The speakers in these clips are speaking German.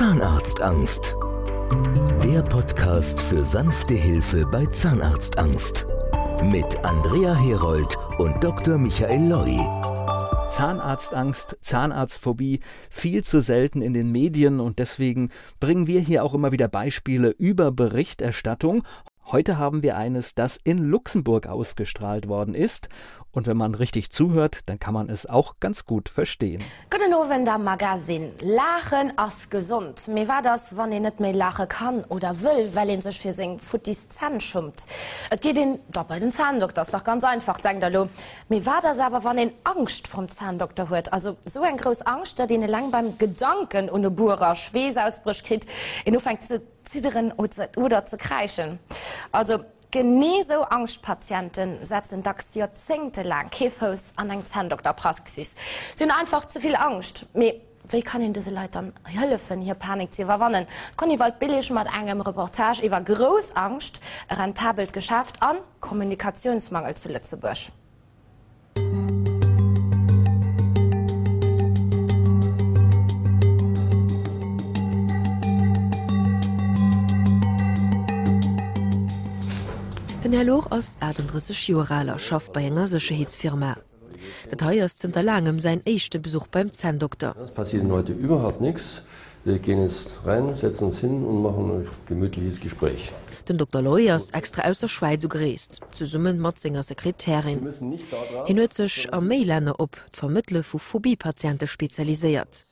Zahnarztangst. Der Podcast für sanfte Hilfe bei Zahnarztangst. Mit Andrea Herold und Dr. Michael Loi. Zahnarztangst, Zahnarztphobie viel zu selten in den Medien und deswegen bringen wir hier auch immer wieder Beispiele über Berichterstattung. Heute haben wir eines, das in Luxemburg ausgestrahlt worden ist und wenn man richtig zuhört, dann kann man es auch ganz gut verstehen. Guten der Magasin Lachen ass gesund. Mir war das, wann ihr net mehr lache kann oder will, weil ihn sich für sing Futis Zahn schummt. Es geht den den Zahndoktor, das doch ganz einfach sagen da Mir war das aber wann den Angst vom Zahndoktor hört. Also so ein groß Angst, der den lang beim Gedanken und Burer Schwesausbrüch kriegt, in nur fängt zu zitteren oder zu kreischen. Also Geneso Angstpatienten setzen dax Jahrzehnte lang Käfhaus an eng Zahndoktorpraxis. Sie sind einfach zu viel Angst. Me wie kann in diese Leitern helfen hier Panik zu verwannen? Kon iwwald billig mat engem Reportage iwwer Großangst rentabelt geschafft an Kommunikationsmangel zu Lützebusch. Den Herr Loch ass Ädendresse Juraler schafft bei enger Secheheetsfirma. Dat heiers sind der langem sein echte Besuch beim Zahndoktor. Es passiert heute überhaupt nichts. Wir gehen jetzt rein, setzen uns hin und machen ein gemütliches Gespräch. Den Dr. Loyers extra aus der Schweiz gereest, zu summen Matzinger Sekretärin. Hin hue sech am Mailänner op d Vermittle vu Phobiepatiente spezialisiert.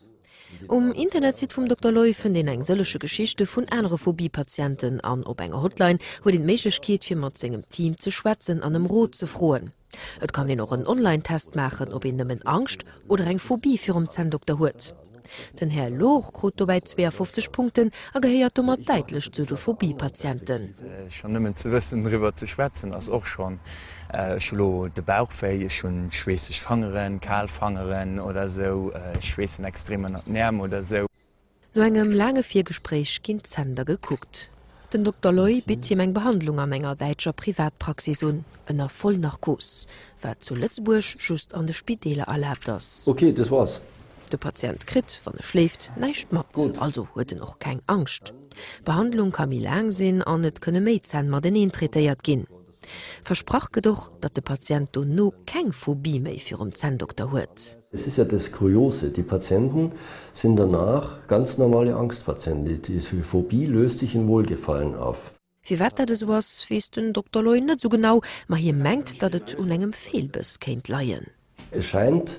Um Internet vum Dr. Läufen den eng sellsche Geschichte vun enre Phobiepatienten an op enger Hotline, wo den Mechkeet fir mat engem Team zu schwätzen an dem Rot zu froen. Et kann den noch een Online-Test machen, ob en nemmmen Angst oder eng Phobie fir um Zdoktor huet. Den Herr Loch krut bei 250 Punkten a geheiert mat deitlech zu de Phobiepatienten. Äh, schon nimmen zu wissen drüber zu schwätzen as auch schon äh, de Bauchfäie schon schwesig Fangeren, Kalfangeren oder so äh, schwessen extremen Näm oder so. No engem lange Viergespräch ginint Zander geguckt. Den Dr. Loi bit ihm eng Behandlung an enger deitscher Privatpraxisun ënner voll nach Kos, wer zu Lützburg just an de Spidele erlaubt das. Okay, das war's. De Patient krit wann er schläft neicht mat gut also huete noch kein Angst. Behandlung kam mir lang sinn an net könne mézen mat den entretéiert ginn. Versprach gedoch, dat de Patient du no keng Phobie méi fir um Zdoktor huet. Es ist ja das Kuriose. Die Patienten sind danach ganz normale Angstpatienten. Die Phobie löst sich in Wohlgefallen auf. Wie wetter des was wie den Dr. Leu net so genau, ma hier mengt, dat et unengem Fehlbes kennt leiien. Es scheint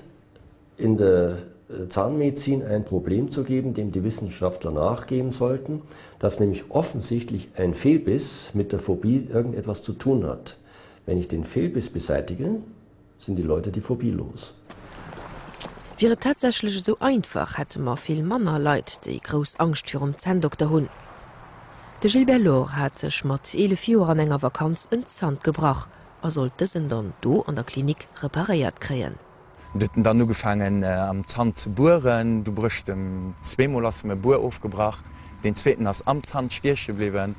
in der Zahnmedizin ein Problem zu geben, dem die Wissenschaftler nachgehen sollten, dass nämlich offensichtlich ein Fehlbiss mit der Phobie irgendetwas zu tun hat. Wenn ich den Fehlbiss beseitige, sind die Leute die Phobie los. Wäre tatsächlich so einfach hätte man viel Männer leid, die groß Angst für um Zahndoktor hun. De Gilbert Lor hat sich mat 11 Jo an Vakanz in Zand gebracht, er sollte sind dann do an der Klinik repariert kreen. Dëtten dann nu gefangen äh, am Zahn ze bohren, du brucht dem Zzwemolasseme Bur aufgebracht, den zweten ass Amtshand stierche bliwen.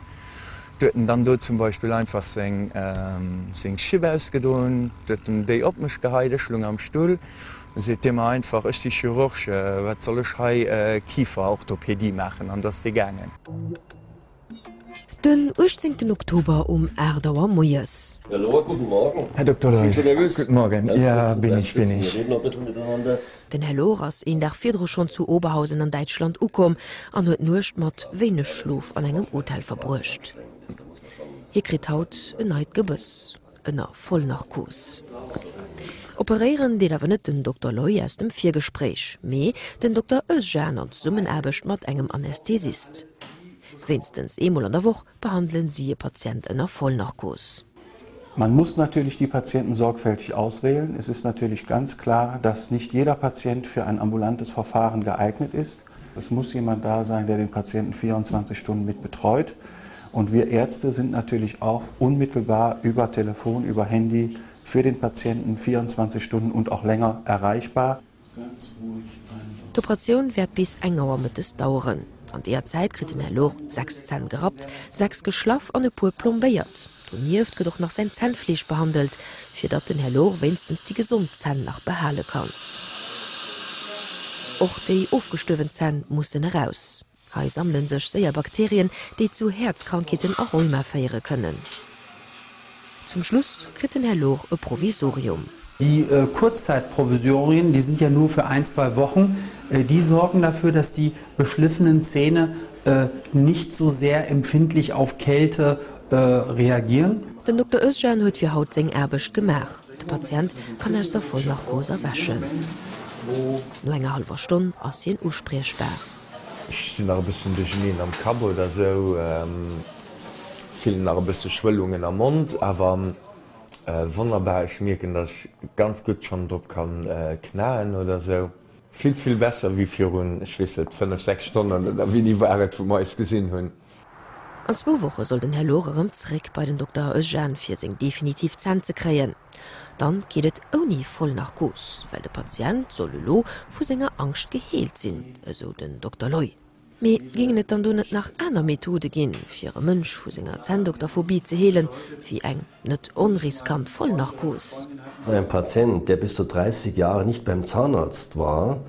Dëtten dann do zum Beispiel einfach seng ähm, seng Schibe ausgedoen, dëtten déi opmech geheide schlung am Stuhl, se immer einfach ëch die Chirurgsche, wat sollech hai äh, Kiefer Orthopädie machen, an dats de gangen. Mhm. Den 18. Oktober um Erdauer Moes. Herr Dr. Guten Morgen ja, bin ich bin ich. Den Herr Loras en der Fidro schon zu Oberhausen an Deutschland ukom an huet nucht mat wene Schlof an engem Urteil verbrucht. Hier krit haut en neid Gebüss ënner voll nach Kurs. Operieren de dawer net den Dr. Loi aus dem Viergespräch, méi den Dr. Özjan an Summenerbecht mat engem Anästhesist wenigstens emul an der woch behandeln sie Patienten nach Vollnachkurs. Man muss natürlich die Patienten sorgfältig auswählen. Es ist natürlich ganz klar, dass nicht jeder Patient für ein ambulantes Verfahren geeignet ist. Es muss jemand da sein, der den Patienten 24 Stunden mit betreut. Und wir Ärzte sind natürlich auch unmittelbar über Telefon, über Handy für den Patienten 24 Stunden und auch länger erreichbar. Die Operation wird bis enger mit es dauern an der Zeit krit er Loch sechs Zahn gerat, sechs geschlaff an e pur plombeiert. Turniert doch nach sein Zahnfleisch behandelt, fir dat den Herr Loch wenigstens die Gesundzahn nach behalen kann. Och de aufgestöwen Zahn mussten heraus. Hai sammeln sech séier Bakterien, déi zu Herzkranketen auch Rrömer feiere können. Zum Schluss kritten Herr Loch e Provisorium. Die äh, Kurzzeitprovisorien, die sind ja nur für ein, zwei Wochen, die sorgen dafür, dass die beschliffenen Zähne äh, nicht so sehr empfindlich auf Kälte äh, reagieren. Den Dr. Özjan huet fir Haut seng erbeg gemach. De Patient kann aus der voll nach Goser wäschen. No enger halber Stunde ass hien uspreechbar. Ich sind ein bisschen Dejeunen am Kabo oder so ähm, vielen nach bisschen Schwellungen am Mund, aber äh, wunderbar ich dass ich ganz gut schon dort kann äh, knallen oder so. Viel viel besser wie für wisse fünf sechs Stunden wie die Wahrheit vom meist gesehen hun. An zwei Woche soll den Herr Lorem zrick bei den Dr. Fir seg definitiv Zahn ze kreien. Dann gehtt oni voll nach Gos, weil der Patient soll lo vu senger Angst geheelt sinn, eso den Dr. Loi. Me ging net dann du net nach einer Methode ginn, fir e Mënsch vu senger Zndoktorphobie ze heelen, wie eng net onriskant voll nach Gos. Ein Patient, der bis zu 30 Jahre nicht beim Zahnarzt war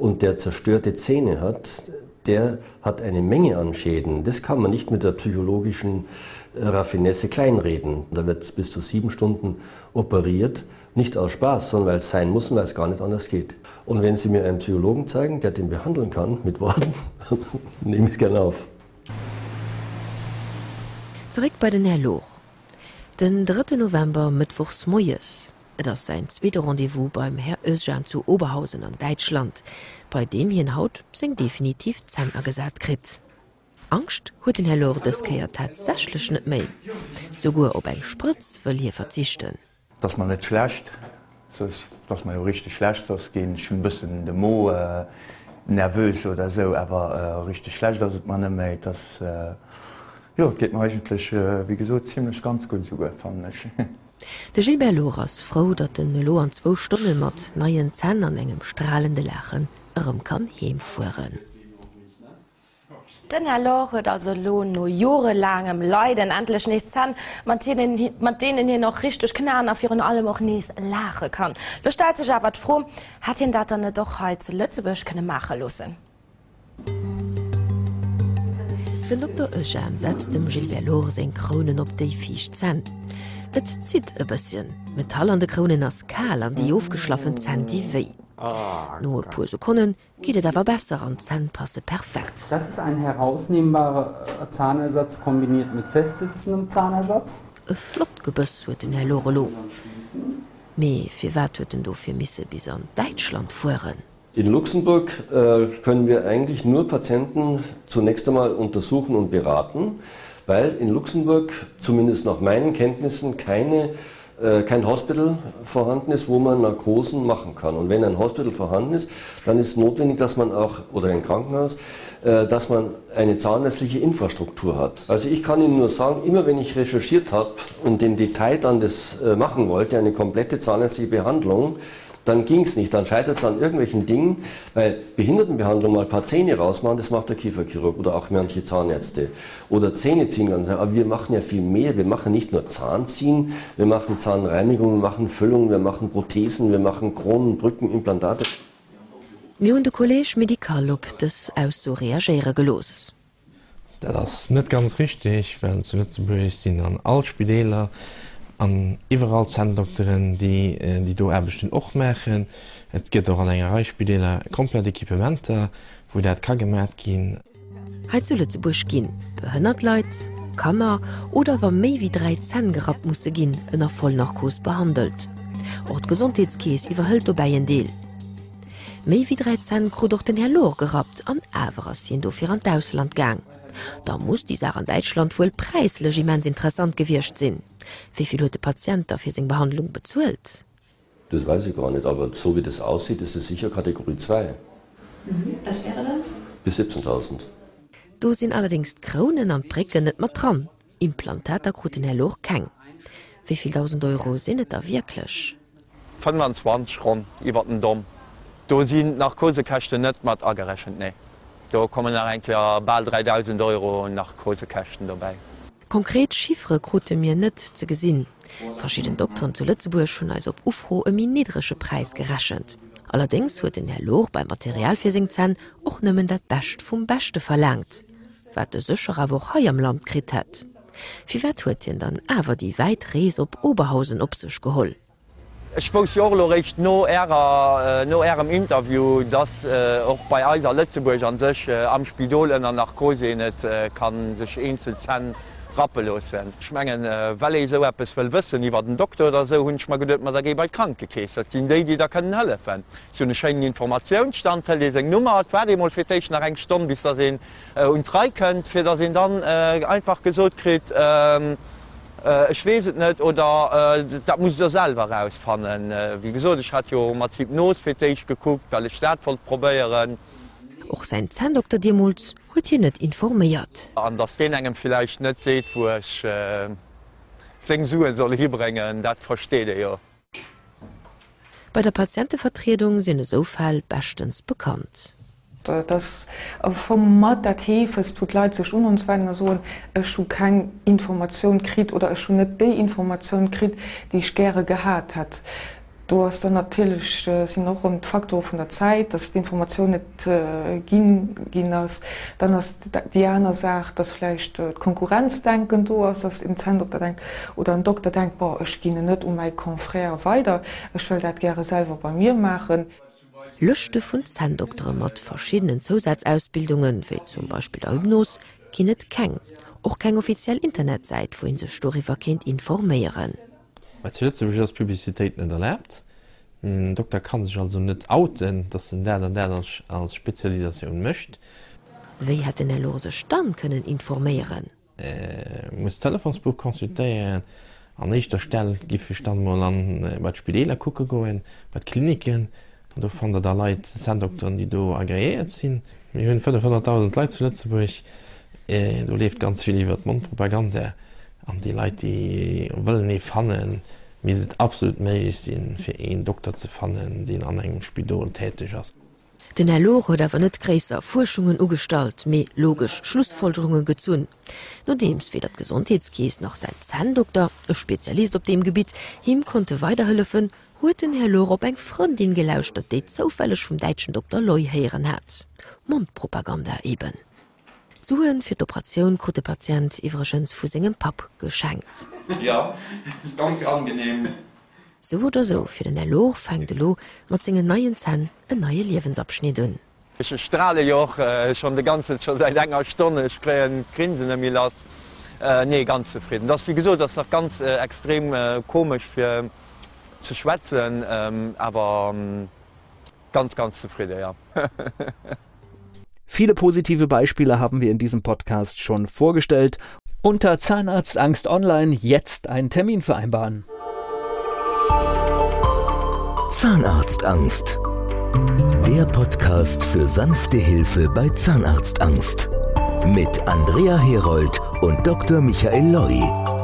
und der zerstörte Zähne hat, der hat eine Menge an Schäden. Das kann man nicht mit der psychologischen äh, Raffinesse kleinreden. Da wird bis zu sieben Stunden operiert, nicht aus Spaß, sondern weil es sein muss und weil es gar nicht anders geht. Und wenn Sie mir einen Psychologen zeigen, der den behandeln kann mit Worten, nehme ich es gerne auf. Zurück bei den Herr Loch. Den 3. November mittwochs Moes. Das sein zweite Rendevous beim Herr Özjan zu Oberhausen an Deutschland, bei dem hin Haut seng definitiv Zanner gesat krit. Angst huet den Herr Lord des Käiert tatsächlich net méi. Sogur ob eng Spritz will hier verzichten. Dass man net schlecht, dass man richtig schlecht das gehen schon bisschen de Mo äh, nervös oder so, aber äh, richtig schlecht dass man méi das äh, ja, geht man eigentlich äh, wie gesagt ziemlich ganz gut so fand. De Gilbert Loras froh, dat den Lo an zwo Stunden mat neien Zen an engem strahlende Lächen ëm kann hemfuen. Den Herr Loch huet also Lohn no Jore langem Leiden enlech nicht zahn, man denen hier noch richtig knaen auf ihren allem auch nies lache kann. Du ste sich aber froh, hat ihn dat dann doch he zu Lützebüsch keine mache losen. Den Dr. Eugène setzt dem Gilbert Lor se Kronen op déi fiich zen. Et zit e bëssen. Metall an de Kronen ass kal an die ofgeschlaffen zen die wéi. No pu so konnnen giet awer besser an Zen passe perfekt. Das ist ein herausnehmbarer äh, Zahnersatz kombiniert mit festsitzendem Zahnersatz. E Flott gebëss huet den Herr Lorelo. Mei fir wat hueten do fir Misse bis an Deitschland fuhren. In Luxemburg äh, können wir eigentlich nur Patienten zunächst einmal untersuchen und beraten, weil in Luxemburg zumindest nach meinen Kenntnissen keine äh, kein Hospital vorhanden ist, wo man Narkosen machen kann. Und wenn ein Hospital vorhanden ist, dann ist notwendig, dass man auch oder ein Krankenhaus, äh, dass man eine zahnärztliche Infrastruktur hat. Also ich kann Ihnen nur sagen, immer wenn ich recherchiert habe und den Detail dann das äh, machen wollte, eine komplette zahnärztliche Behandlung, dann ging es nicht. Dann scheitert es an irgendwelchen Dingen, weil Behindertenbehandlung mal ein paar Zähne rausmachen, das macht der Kieferchirurg oder auch manche Zahnärzte. Oder Zähne ziehen ganz. Aber wir machen ja viel mehr. Wir machen nicht nur Zahnziehen, wir machen Zahnreinigung, wir machen Füllung, wir machen Prothesen, wir machen Kronen, Brücken, Implantate. Mi hun de Kolleg Medikallopp des aus so reageiere gelos. Das net ganz richtig, wenn zu Lützenburg sind an Altspideler, an iwwerall Zndoktoren, die, äh, die do erbechten och mechen. Et gëtt och an enger Reichspideler komplett Ekipementer, wo dat ka gemerk ginn. Heizule ze buch ginn, behënnert Leiit, Kanner oder war méi wie drei Zen gerat musssse ginn ënner voll nach Vollnarkos behandelt. Ort Gesundheitskees iwwerhëlt opbeiien Deel. Mei wie 13 kru doch den Herr Lor gerat an Äwers hin do fir an d'Ausland gang. Da muss die Sa an Deitschland vuuel preislegimens interessant gewircht sinn. Wieviel huet de Patient auf seg Behandlung bezuelt? Das weiß ich gar nicht, aber so wie das aussieht, ist es sicher Kategorie 2. Mhm. Das wäre dann? Bis 17.000. Do sinn allerdings Kronen an Brecken net mat dran. Implantater kruten Herr Loch keng. Wieviel 1000 Euro sinnet er wirklichklech? 25 run iwwer den Dom. Do sinn nach Kosekächte net mat agerrechen nee. Da kommen er enker ball 3000 Euro nach Kosekächten dabei. Konkret Schiffre krute mir net ze gesinn. Verschieden Doktoren zu Lützeburg schon als op Ufro e min niedrigsche Preis geraschend. Allerdings huet den Herr Loch beim Materialfirsingzen och nëmmen dat Bestcht vum Bestechte verlangt, wat de secherer woch ha am Land krit. Wie wat huetien dann awer die weit Rees op Oberhausen op sech geholl. Ich wo Jolorecht no Ärer, äh, no Ärem Interview, dat äh, och bei Eiser Lettzeburg an sech äh, am Spidolennner nach Kose net äh, kann sech einzel zen rappelossen. Schmengen äh, Well eso Appppes well wëssen, iwwer den Doktor oder se hunn hunnsch ma gedet mat ge bei krank gekees. Zin déi, die da können helfen. So ne schenngen Informationounstand leseg Nummer werdemol firteich nach eng Stomm, bis er sinn äh, und drei kënnt, fir der sinn dann äh, einfach gesot krit. Ähm, Äh, ich weet net oder äh, dat muss der selber rausfannen. Äh, wie gesot, ich hat jo mat Hypnos firteich geguckt, weil ich staat voll probéieren. Och sein Zahndoktor Dimulz huet hi net informéiert. An der den engem vielleicht net seet, wo ich äh, seng suen soll hibrengen, dat versteht ihr. Ja. Bei der Patientenvertretung sinne sofall bestens bekannt das vom Mat dat hefes tut leid sech un uns wenn so es schon kein Information krit oder es schon net de Information krit, die ich gerne gehabt hat. Du hast dann natürlich äh, sind noch um Faktor von der Zeit, dass die Information net äh, ging, ging aus. dann hast Diana sagt, dass vielleicht äh, Konkurrenz denken du hast das im Zahndoktor denkt oder ein Doktor denkt ich ging net um mein Konfrère weiter, ich will dat gerne selber bei mir machen. Lëchte vun Zahndoktor mat verschiedenen Zusatzausbildungen wie zum Beispiel der Hypnos kinnet keng. och kein offiziell Internetseit wo se Storyverkind informéieren. Als Publiitéit net erlaubt. Ein Doktor kann sich also net outen, dat se der der als Spezialisation mcht. Wéi hat den er lose Stand können informieren? Äh, muss Telefonsbuch konsultieren an echtter Stelle gifir stand an äh, wat Spideler kucke goen, wat Kliniken, du fan der der Leiit Zndoktoren, die du agréiert sinn. wie hunn 500.000 Leiit zuletze wo ich äh, du left ganz viel iwwer Mundpropaganda an die Leiit die wëllen nie fannen mir se absolut méich sinn fir een Doktor ze fannen, den an engem Spidol tätig ass. Den Herr Lore der war net kräser Forschungen ugestalt méi logisch Schlussfolgerungen gezzuun. No dems fir dat Gesundheitskees noch sein Zahndoktor, e Spezialist op dem Gebiet, him konnte weiterhhöllefen, huet den Herr Lo op eng Frontin gelauscht, dat déi zofälleg vum deitschen Dr. Loi heieren hat. Mundpropaganda eben. Zuen fir d'Operatiun kru de Patient iwwergens vu segem Pap geschenkt. Ja ganz angenehm. So oder so fir den Erloch fang de Lo mat zingen neien Zen en neie Liwensabschnidun. Ich strahle joch äh, schon de ganze schon seit enger Stonne spreien Grinsen mir lat äh, nee ganz zufrieden. Das wie gesot, dat ganz äh, extrem äh, komisch fir zu schwätzen, ähm, aber ähm, ganz ganz zufrieden. Ja. Viele positive Beispiele haben wir in diesem Podcast schon vorgestellt. Unter Zahnarztangst online jetzt einen Termin vereinbaren. Zahnarztangst. Der Podcast für sanfte Hilfe bei Zahnarztangst. Mit Andrea Herold und Dr. Michael Loi.